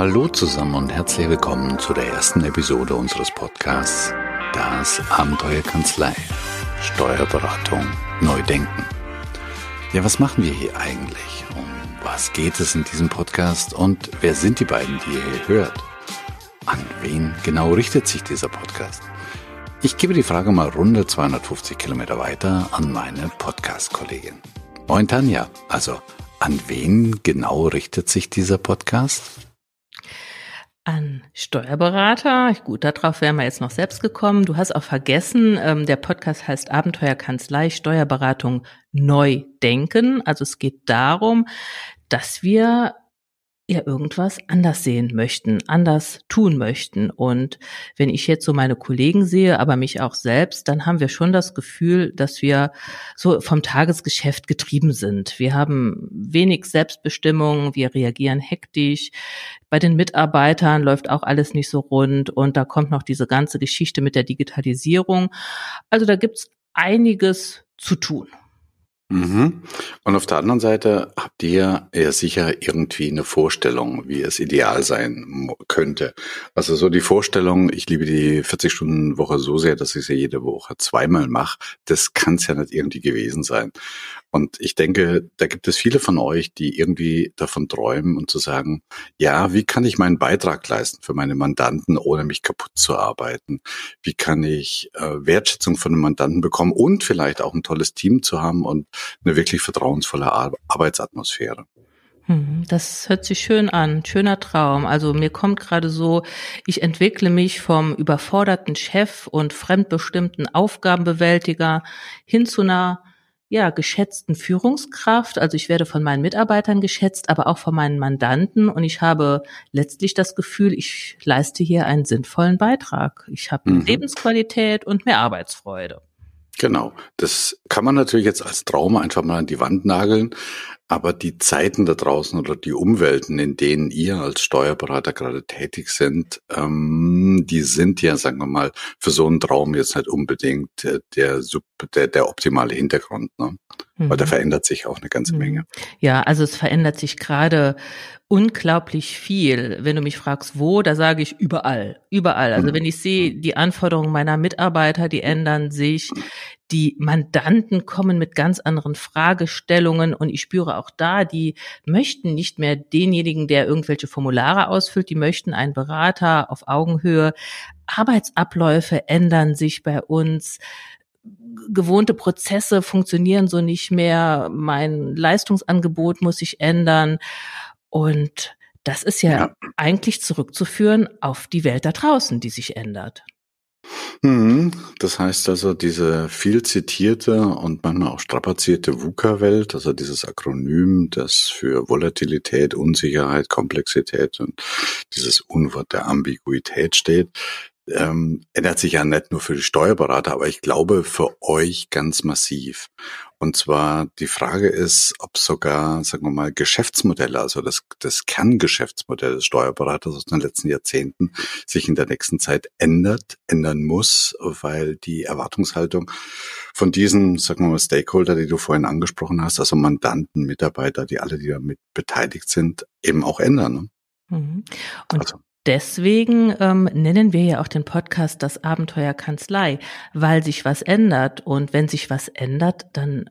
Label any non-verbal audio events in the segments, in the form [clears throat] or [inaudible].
Hallo zusammen und herzlich willkommen zu der ersten Episode unseres Podcasts Das Abenteuerkanzlei. Steuerberatung neu denken. Ja, was machen wir hier eigentlich? Um was geht es in diesem Podcast und wer sind die beiden, die ihr hier hört? An wen genau richtet sich dieser Podcast? Ich gebe die Frage mal runde 250 Kilometer weiter an meine Podcast-Kollegin. Moin Tanja, also an wen genau richtet sich dieser Podcast? An Steuerberater. Gut, darauf wären wir jetzt noch selbst gekommen. Du hast auch vergessen, ähm, der Podcast heißt Abenteuerkanzlei Steuerberatung neu denken. Also es geht darum, dass wir ja irgendwas anders sehen möchten, anders tun möchten. Und wenn ich jetzt so meine Kollegen sehe, aber mich auch selbst, dann haben wir schon das Gefühl, dass wir so vom Tagesgeschäft getrieben sind. Wir haben wenig Selbstbestimmung, wir reagieren hektisch. Bei den Mitarbeitern läuft auch alles nicht so rund und da kommt noch diese ganze Geschichte mit der Digitalisierung. Also da gibt's einiges zu tun. Mhm. Und auf der anderen Seite habt ihr ja sicher irgendwie eine Vorstellung, wie es ideal sein könnte. Also so die Vorstellung, ich liebe die 40-Stunden-Woche so sehr, dass ich sie jede Woche zweimal mache, das kann es ja nicht irgendwie gewesen sein. Und ich denke, da gibt es viele von euch, die irgendwie davon träumen und zu sagen, ja, wie kann ich meinen Beitrag leisten für meine Mandanten, ohne mich kaputt zu arbeiten? Wie kann ich äh, Wertschätzung von den Mandanten bekommen und vielleicht auch ein tolles Team zu haben und eine wirklich vertrauensvolle Ar Arbeitsatmosphäre? Hm, das hört sich schön an, schöner Traum. Also mir kommt gerade so, ich entwickle mich vom überforderten Chef und fremdbestimmten Aufgabenbewältiger hin zu einer ja, geschätzten Führungskraft. Also ich werde von meinen Mitarbeitern geschätzt, aber auch von meinen Mandanten. Und ich habe letztlich das Gefühl, ich leiste hier einen sinnvollen Beitrag. Ich habe mhm. Lebensqualität und mehr Arbeitsfreude. Genau. Das kann man natürlich jetzt als Trauma einfach mal an die Wand nageln. Aber die Zeiten da draußen oder die Umwelten, in denen ihr als Steuerberater gerade tätig sind, ähm, die sind ja, sagen wir mal, für so einen Traum jetzt nicht unbedingt äh, der, der, der optimale Hintergrund. Ne? Mhm. Weil da mhm. verändert sich auch eine ganze mhm. Menge. Ja, also es verändert sich gerade unglaublich viel. Wenn du mich fragst, wo, da sage ich überall, überall. Also mhm. wenn ich sehe, die Anforderungen meiner Mitarbeiter, die ändern sich, die Mandanten kommen mit ganz anderen Fragestellungen und ich spüre auch da, die möchten nicht mehr denjenigen, der irgendwelche Formulare ausfüllt, die möchten einen Berater auf Augenhöhe. Arbeitsabläufe ändern sich bei uns gewohnte Prozesse funktionieren so nicht mehr, mein Leistungsangebot muss sich ändern. Und das ist ja, ja, eigentlich zurückzuführen auf die Welt da draußen, die sich ändert. Mhm. Das heißt also, diese viel zitierte und manchmal auch strapazierte VUCA-Welt, also dieses Akronym, das für Volatilität, Unsicherheit, Komplexität und dieses Unwort der Ambiguität steht, ähm, ändert sich ja nicht nur für die Steuerberater, aber ich glaube für euch ganz massiv. Und zwar die Frage ist, ob sogar, sagen wir mal, Geschäftsmodelle, also das, das Kerngeschäftsmodell des Steuerberaters aus den letzten Jahrzehnten sich in der nächsten Zeit ändert, ändern muss, weil die Erwartungshaltung von diesen, sagen wir mal, Stakeholder, die du vorhin angesprochen hast, also Mandanten, Mitarbeiter, die alle, die damit beteiligt sind, eben auch ändern. Ne? Mhm. Und also. Deswegen ähm, nennen wir ja auch den Podcast das Abenteuer Kanzlei, weil sich was ändert. Und wenn sich was ändert, dann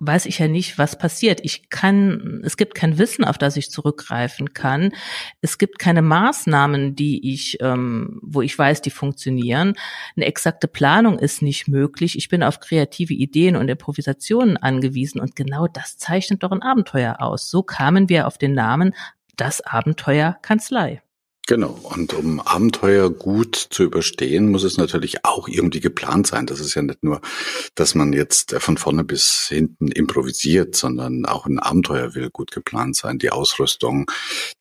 weiß ich ja nicht, was passiert. Ich kann, es gibt kein Wissen, auf das ich zurückgreifen kann. Es gibt keine Maßnahmen, die ich, ähm, wo ich weiß, die funktionieren. Eine exakte Planung ist nicht möglich. Ich bin auf kreative Ideen und Improvisationen angewiesen und genau das zeichnet doch ein Abenteuer aus. So kamen wir auf den Namen das Abenteuer Kanzlei. Genau. Und um Abenteuer gut zu überstehen, muss es natürlich auch irgendwie geplant sein. Das ist ja nicht nur, dass man jetzt von vorne bis hinten improvisiert, sondern auch ein Abenteuer will gut geplant sein. Die Ausrüstung,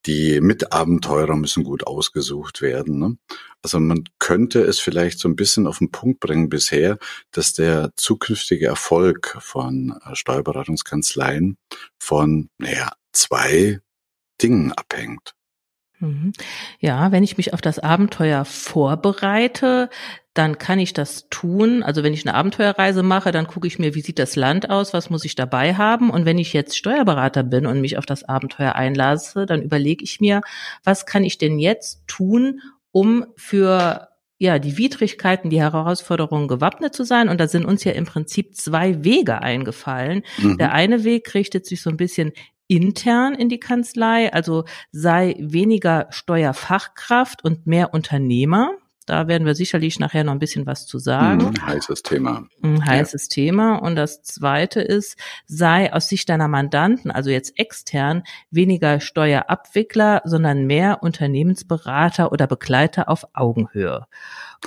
die Mitabenteurer müssen gut ausgesucht werden. Ne? Also man könnte es vielleicht so ein bisschen auf den Punkt bringen bisher, dass der zukünftige Erfolg von äh, Steuerberatungskanzleien von, naja, zwei Dingen abhängt. Mhm. Ja, wenn ich mich auf das Abenteuer vorbereite, dann kann ich das tun. Also wenn ich eine Abenteuerreise mache, dann gucke ich mir, wie sieht das Land aus, was muss ich dabei haben. Und wenn ich jetzt Steuerberater bin und mich auf das Abenteuer einlasse, dann überlege ich mir, was kann ich denn jetzt tun, um für ja, die Widrigkeiten, die Herausforderungen gewappnet zu sein. Und da sind uns ja im Prinzip zwei Wege eingefallen. Mhm. Der eine Weg richtet sich so ein bisschen intern in die Kanzlei, also sei weniger Steuerfachkraft und mehr Unternehmer. Da werden wir sicherlich nachher noch ein bisschen was zu sagen. Ein heißes Thema. Ein heißes ja. Thema. Und das zweite ist, sei aus Sicht deiner Mandanten, also jetzt extern, weniger Steuerabwickler, sondern mehr Unternehmensberater oder Begleiter auf Augenhöhe.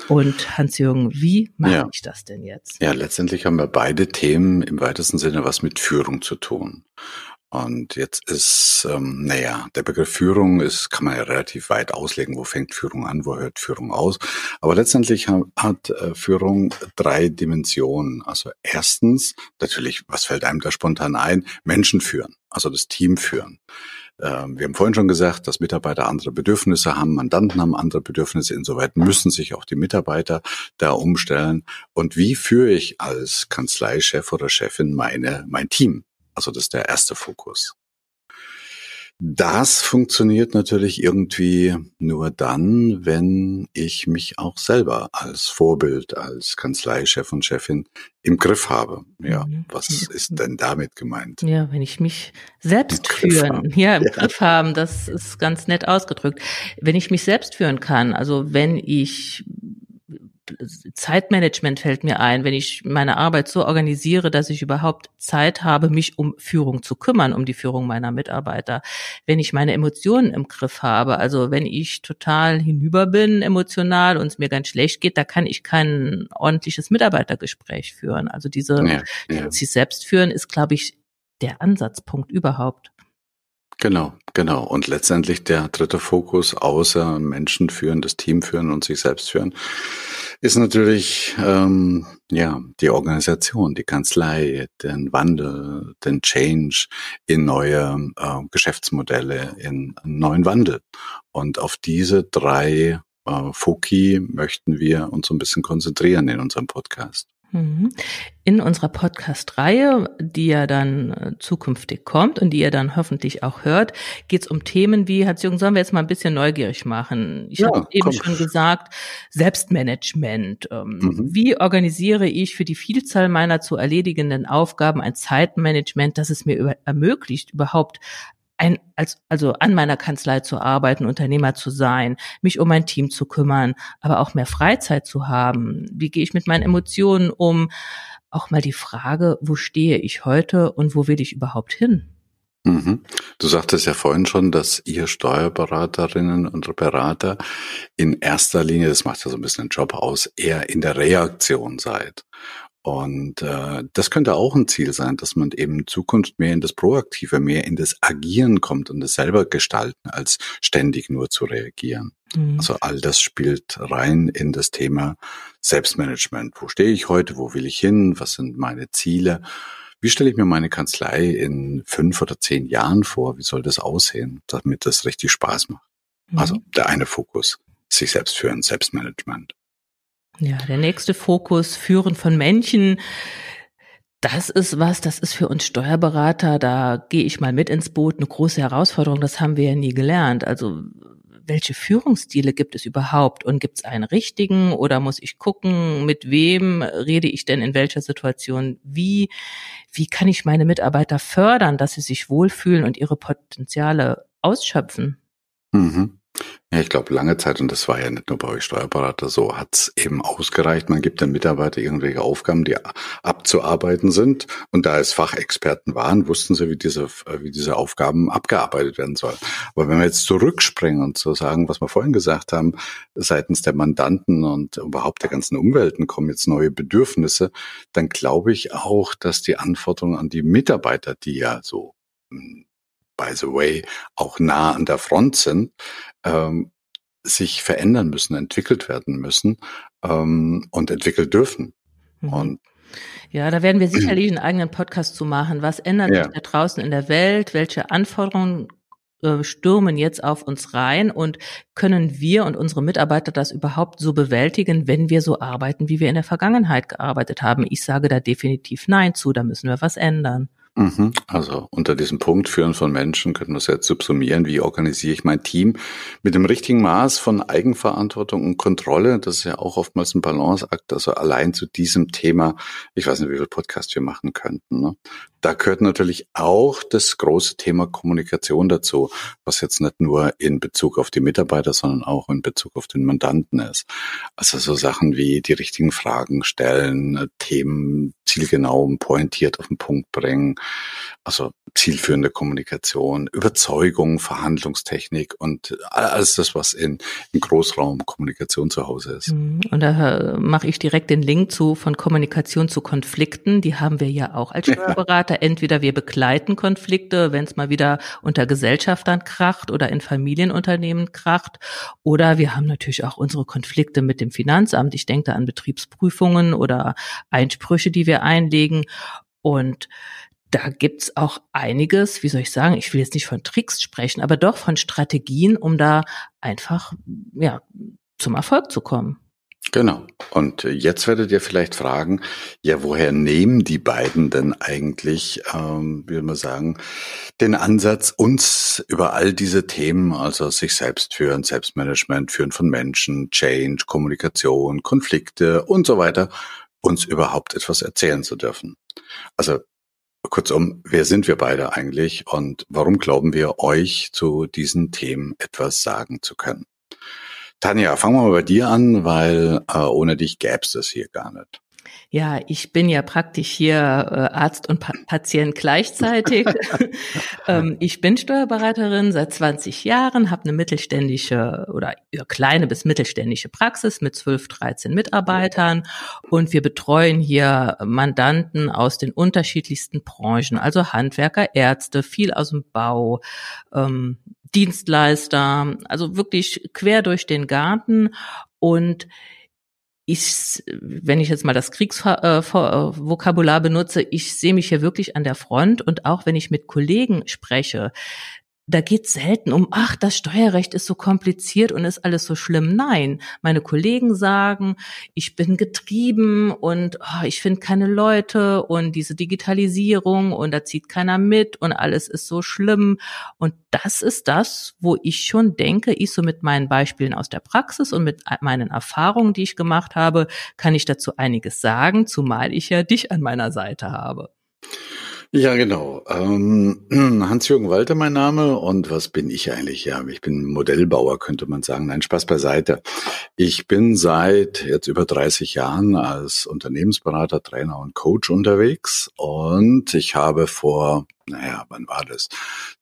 Und Hans-Jürgen, wie mache ja. ich das denn jetzt? Ja, letztendlich haben wir beide Themen im weitesten Sinne was mit Führung zu tun. Und jetzt ist, ähm, naja, der Begriff Führung ist, kann man ja relativ weit auslegen. Wo fängt Führung an, wo hört Führung aus? Aber letztendlich hat, hat äh, Führung drei Dimensionen. Also erstens, natürlich, was fällt einem da spontan ein? Menschen führen, also das Team führen. Ähm, wir haben vorhin schon gesagt, dass Mitarbeiter andere Bedürfnisse haben, Mandanten haben andere Bedürfnisse. Insoweit müssen sich auch die Mitarbeiter da umstellen. Und wie führe ich als Kanzleichef oder Chefin meine, mein Team? Also das ist der erste Fokus. Das funktioniert natürlich irgendwie nur dann, wenn ich mich auch selber als Vorbild, als Kanzleichef und Chefin im Griff habe. Ja, mhm. was ist denn damit gemeint? Ja, wenn ich mich selbst führen, ja, im ja. Griff haben, das ist ganz nett ausgedrückt. Wenn ich mich selbst führen kann, also wenn ich Zeitmanagement fällt mir ein, wenn ich meine Arbeit so organisiere, dass ich überhaupt Zeit habe, mich um Führung zu kümmern, um die Führung meiner Mitarbeiter. Wenn ich meine Emotionen im Griff habe, also wenn ich total hinüber bin emotional und es mir ganz schlecht geht, da kann ich kein ordentliches Mitarbeitergespräch führen. Also diese ja, ja. sich selbst führen ist, glaube ich, der Ansatzpunkt überhaupt. Genau, genau. Und letztendlich der dritte Fokus, außer Menschen führen, das Team führen und sich selbst führen, ist natürlich ähm, ja die Organisation, die Kanzlei, den Wandel, den Change in neue äh, Geschäftsmodelle, in neuen Wandel. Und auf diese drei äh, Foki möchten wir uns so ein bisschen konzentrieren in unserem Podcast. Mhm. In unserer Podcast-Reihe, die ja dann äh, zukünftig kommt und die ihr dann hoffentlich auch hört, geht es um Themen wie, Hans-Jürgen, sollen wir jetzt mal ein bisschen neugierig machen? Ich ja, habe eben komm. schon gesagt, Selbstmanagement. Ähm, mhm. Wie organisiere ich für die Vielzahl meiner zu erledigenden Aufgaben ein Zeitmanagement, das es mir ermöglicht, überhaupt ein, als, also an meiner Kanzlei zu arbeiten, Unternehmer zu sein, mich um mein Team zu kümmern, aber auch mehr Freizeit zu haben. Wie gehe ich mit meinen Emotionen um? Auch mal die Frage, wo stehe ich heute und wo will ich überhaupt hin? Mhm. Du sagtest ja vorhin schon, dass ihr Steuerberaterinnen und Berater in erster Linie, das macht ja so ein bisschen den Job aus, eher in der Reaktion seid. Und äh, das könnte auch ein Ziel sein, dass man eben in Zukunft mehr in das Proaktive, mehr in das Agieren kommt und das selber gestalten, als ständig nur zu reagieren. Mhm. Also all das spielt rein in das Thema Selbstmanagement. Wo stehe ich heute? Wo will ich hin? Was sind meine Ziele? Wie stelle ich mir meine Kanzlei in fünf oder zehn Jahren vor? Wie soll das aussehen, damit das richtig Spaß macht? Mhm. Also der eine Fokus, sich selbst führen, Selbstmanagement. Ja, der nächste Fokus, Führen von Menschen. Das ist was, das ist für uns Steuerberater, da gehe ich mal mit ins Boot, eine große Herausforderung, das haben wir ja nie gelernt. Also welche Führungsstile gibt es überhaupt und gibt es einen richtigen oder muss ich gucken, mit wem rede ich denn in welcher Situation wie, wie kann ich meine Mitarbeiter fördern, dass sie sich wohlfühlen und ihre Potenziale ausschöpfen? Mhm. Ja, ich glaube, lange Zeit, und das war ja nicht nur bei euch Steuerberater so, hat's eben ausgereicht. Man gibt den Mitarbeiter irgendwelche Aufgaben, die abzuarbeiten sind. Und da es Fachexperten waren, wussten sie, wie diese, wie diese Aufgaben abgearbeitet werden sollen. Aber wenn wir jetzt zurückspringen und so sagen, was wir vorhin gesagt haben, seitens der Mandanten und überhaupt der ganzen Umwelten kommen jetzt neue Bedürfnisse, dann glaube ich auch, dass die Anforderungen an die Mitarbeiter, die ja so hm, by the way, auch nah an der Front sind, ähm, sich verändern müssen, entwickelt werden müssen ähm, und entwickelt dürfen. Mhm. Und ja, da werden wir [clears throat] sicherlich einen eigenen Podcast zu machen. Was ändert ja. sich da draußen in der Welt? Welche Anforderungen äh, stürmen jetzt auf uns rein und können wir und unsere Mitarbeiter das überhaupt so bewältigen, wenn wir so arbeiten, wie wir in der Vergangenheit gearbeitet haben? Ich sage da definitiv Nein zu, da müssen wir was ändern. Mhm. Also unter diesem Punkt Führen von Menschen könnten wir es jetzt subsumieren, wie organisiere ich mein Team mit dem richtigen Maß von Eigenverantwortung und Kontrolle. Das ist ja auch oftmals ein Balanceakt. Also allein zu diesem Thema, ich weiß nicht, wie viel Podcast wir machen könnten. Ne? Da gehört natürlich auch das große Thema Kommunikation dazu, was jetzt nicht nur in Bezug auf die Mitarbeiter, sondern auch in Bezug auf den Mandanten ist. Also so Sachen wie die richtigen Fragen stellen, Themen zielgenau und pointiert auf den Punkt bringen, also zielführende Kommunikation, Überzeugung, Verhandlungstechnik und alles das, was in, in Großraumkommunikation zu Hause ist. Mhm. Und da mache ich direkt den Link zu von Kommunikation zu Konflikten. Die haben wir ja auch als Steuerberater. Ja. Entweder wir begleiten Konflikte, wenn es mal wieder unter Gesellschaftern kracht oder in Familienunternehmen kracht. Oder wir haben natürlich auch unsere Konflikte mit dem Finanzamt. Ich denke da an Betriebsprüfungen oder Einsprüche, die wir einlegen. Und da gibt's auch einiges, wie soll ich sagen, ich will jetzt nicht von Tricks sprechen, aber doch von Strategien, um da einfach ja zum Erfolg zu kommen. Genau. Und jetzt werdet ihr vielleicht fragen, ja, woher nehmen die beiden denn eigentlich, ähm, wie man sagen, den Ansatz, uns über all diese Themen, also sich selbst führen, Selbstmanagement, Führen von Menschen, Change, Kommunikation, Konflikte und so weiter, uns überhaupt etwas erzählen zu dürfen. Also Kurzum, wer sind wir beide eigentlich und warum glauben wir, euch zu diesen Themen etwas sagen zu können? Tanja, fangen wir mal bei dir an, weil äh, ohne dich gäb's das hier gar nicht. Ja, ich bin ja praktisch hier äh, Arzt und pa Patient gleichzeitig. [laughs] ähm, ich bin Steuerberaterin seit 20 Jahren, habe eine mittelständische oder kleine bis mittelständische Praxis mit 12, 13 Mitarbeitern und wir betreuen hier Mandanten aus den unterschiedlichsten Branchen, also Handwerker, Ärzte, viel aus dem Bau, ähm, Dienstleister, also wirklich quer durch den Garten. Und ich, wenn ich jetzt mal das Kriegsvokabular benutze, ich sehe mich hier wirklich an der Front. Und auch wenn ich mit Kollegen spreche, da geht selten um, ach, das Steuerrecht ist so kompliziert und ist alles so schlimm. Nein, meine Kollegen sagen, ich bin getrieben und oh, ich finde keine Leute und diese Digitalisierung und da zieht keiner mit und alles ist so schlimm. Und das ist das, wo ich schon denke, ich so mit meinen Beispielen aus der Praxis und mit meinen Erfahrungen, die ich gemacht habe, kann ich dazu einiges sagen, zumal ich ja dich an meiner Seite habe. Ja, genau. Ähm, [clears throat] Hans-Jürgen Walter mein Name und was bin ich eigentlich? Ja, ich bin Modellbauer, könnte man sagen. Nein, Spaß beiseite. Ich bin seit jetzt über 30 Jahren als Unternehmensberater, Trainer und Coach unterwegs und ich habe vor naja, wann war das?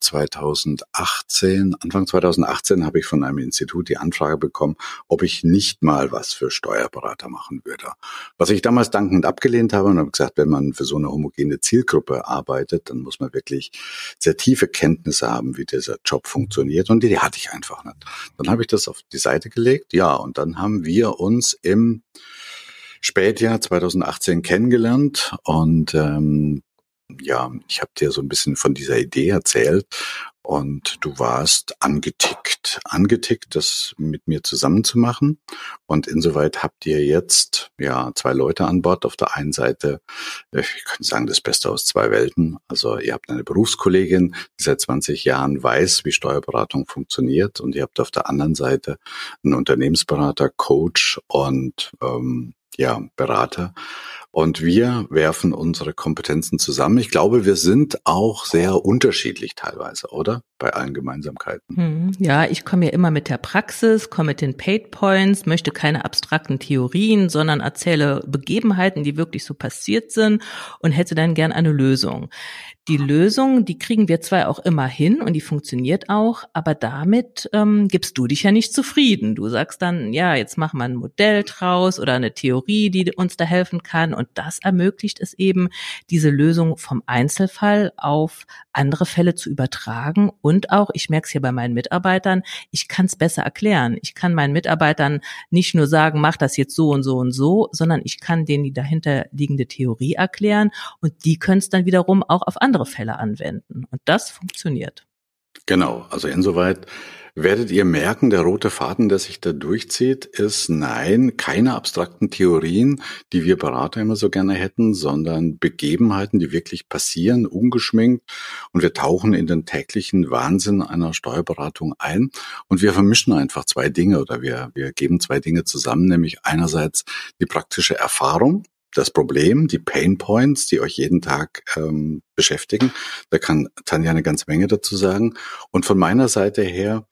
2018, Anfang 2018 habe ich von einem Institut die Anfrage bekommen, ob ich nicht mal was für Steuerberater machen würde. Was ich damals dankend abgelehnt habe und habe gesagt, wenn man für so eine homogene Zielgruppe arbeitet, dann muss man wirklich sehr tiefe Kenntnisse haben, wie dieser Job funktioniert und die, die hatte ich einfach nicht. Dann habe ich das auf die Seite gelegt, ja, und dann haben wir uns im Spätjahr 2018 kennengelernt und ähm, ja, ich habe dir so ein bisschen von dieser Idee erzählt und du warst angetickt, angetickt, das mit mir zusammenzumachen. Und insoweit habt ihr jetzt ja zwei Leute an Bord. Auf der einen Seite, äh, ich kann sagen, das Beste aus zwei Welten. Also ihr habt eine Berufskollegin, die seit 20 Jahren weiß, wie Steuerberatung funktioniert, und ihr habt auf der anderen Seite einen Unternehmensberater, Coach und ähm, ja Berater und wir werfen unsere Kompetenzen zusammen. Ich glaube, wir sind auch sehr unterschiedlich teilweise, oder? Bei allen Gemeinsamkeiten. Hm, ja, ich komme ja immer mit der Praxis, komme mit den Paid Points, möchte keine abstrakten Theorien, sondern erzähle Begebenheiten, die wirklich so passiert sind und hätte dann gern eine Lösung. Die Lösung, die kriegen wir zwar auch immer hin und die funktioniert auch, aber damit ähm, gibst du dich ja nicht zufrieden. Du sagst dann, ja, jetzt machen wir ein Modell draus oder eine Theorie, die uns da helfen kann. Und das ermöglicht es eben, diese Lösung vom Einzelfall auf andere Fälle zu übertragen. Und auch, ich merke es hier bei meinen Mitarbeitern, ich kann es besser erklären. Ich kann meinen Mitarbeitern nicht nur sagen, mach das jetzt so und so und so, sondern ich kann denen die dahinter liegende Theorie erklären und die können es dann wiederum auch auf andere andere Fälle anwenden. Und das funktioniert. Genau, also insoweit werdet ihr merken, der rote Faden, der sich da durchzieht, ist nein, keine abstrakten Theorien, die wir Berater immer so gerne hätten, sondern Begebenheiten, die wirklich passieren, ungeschminkt. Und wir tauchen in den täglichen Wahnsinn einer Steuerberatung ein und wir vermischen einfach zwei Dinge oder wir, wir geben zwei Dinge zusammen, nämlich einerseits die praktische Erfahrung, das Problem, die Pain Points, die euch jeden Tag ähm, beschäftigen. Da kann Tanja eine ganze Menge dazu sagen. Und von meiner Seite her,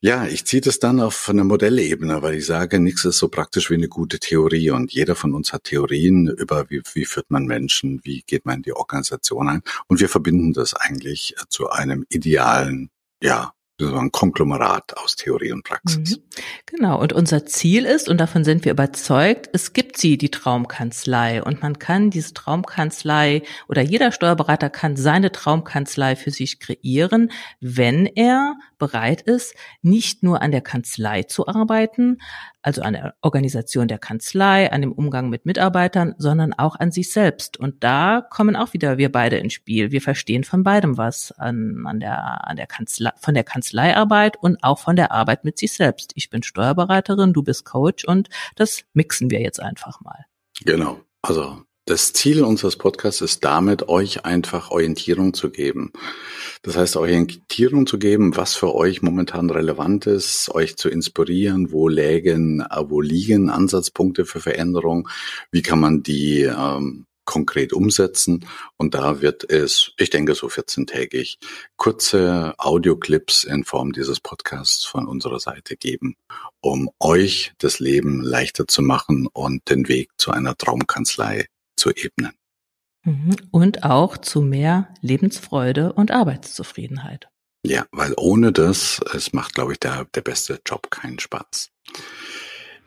ja, ich ziehe das dann auf eine Modellebene, weil ich sage, nichts ist so praktisch wie eine gute Theorie. Und jeder von uns hat Theorien über, wie, wie führt man Menschen, wie geht man in die Organisation ein. Und wir verbinden das eigentlich zu einem idealen, ja, so ein Konglomerat aus Theorie und Praxis. Mhm. Genau. Und unser Ziel ist, und davon sind wir überzeugt, es gibt sie, die Traumkanzlei. Und man kann diese Traumkanzlei oder jeder Steuerberater kann seine Traumkanzlei für sich kreieren, wenn er bereit ist, nicht nur an der Kanzlei zu arbeiten, also an der Organisation der Kanzlei, an dem Umgang mit Mitarbeitern, sondern auch an sich selbst. Und da kommen auch wieder wir beide ins Spiel. Wir verstehen von beidem was an, an der, an der Kanzlei, von der Kanzleiarbeit und auch von der Arbeit mit sich selbst. Ich bin Steuerberaterin, du bist Coach und das mixen wir jetzt einfach mal. Genau. Also das Ziel unseres Podcasts ist damit, euch einfach Orientierung zu geben. Das heißt, Orientierung zu geben, was für euch momentan relevant ist, euch zu inspirieren, wo lägen, wo liegen Ansatzpunkte für Veränderung, wie kann man die ähm, konkret umsetzen. Und da wird es, ich denke, so 14-tägig kurze Audioclips in Form dieses Podcasts von unserer Seite geben, um euch das Leben leichter zu machen und den Weg zu einer Traumkanzlei zu ebnen. Mhm. Und auch zu mehr Lebensfreude und Arbeitszufriedenheit. Ja, weil ohne das, es macht, glaube ich, der, der beste Job keinen Spaß.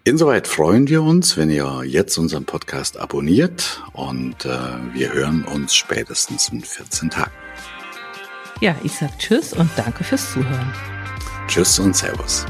Insoweit freuen wir uns, wenn ihr jetzt unseren Podcast abonniert und äh, wir hören uns spätestens in 14 Tagen. Ja, ich sag Tschüss und danke fürs Zuhören. Tschüss und Servus.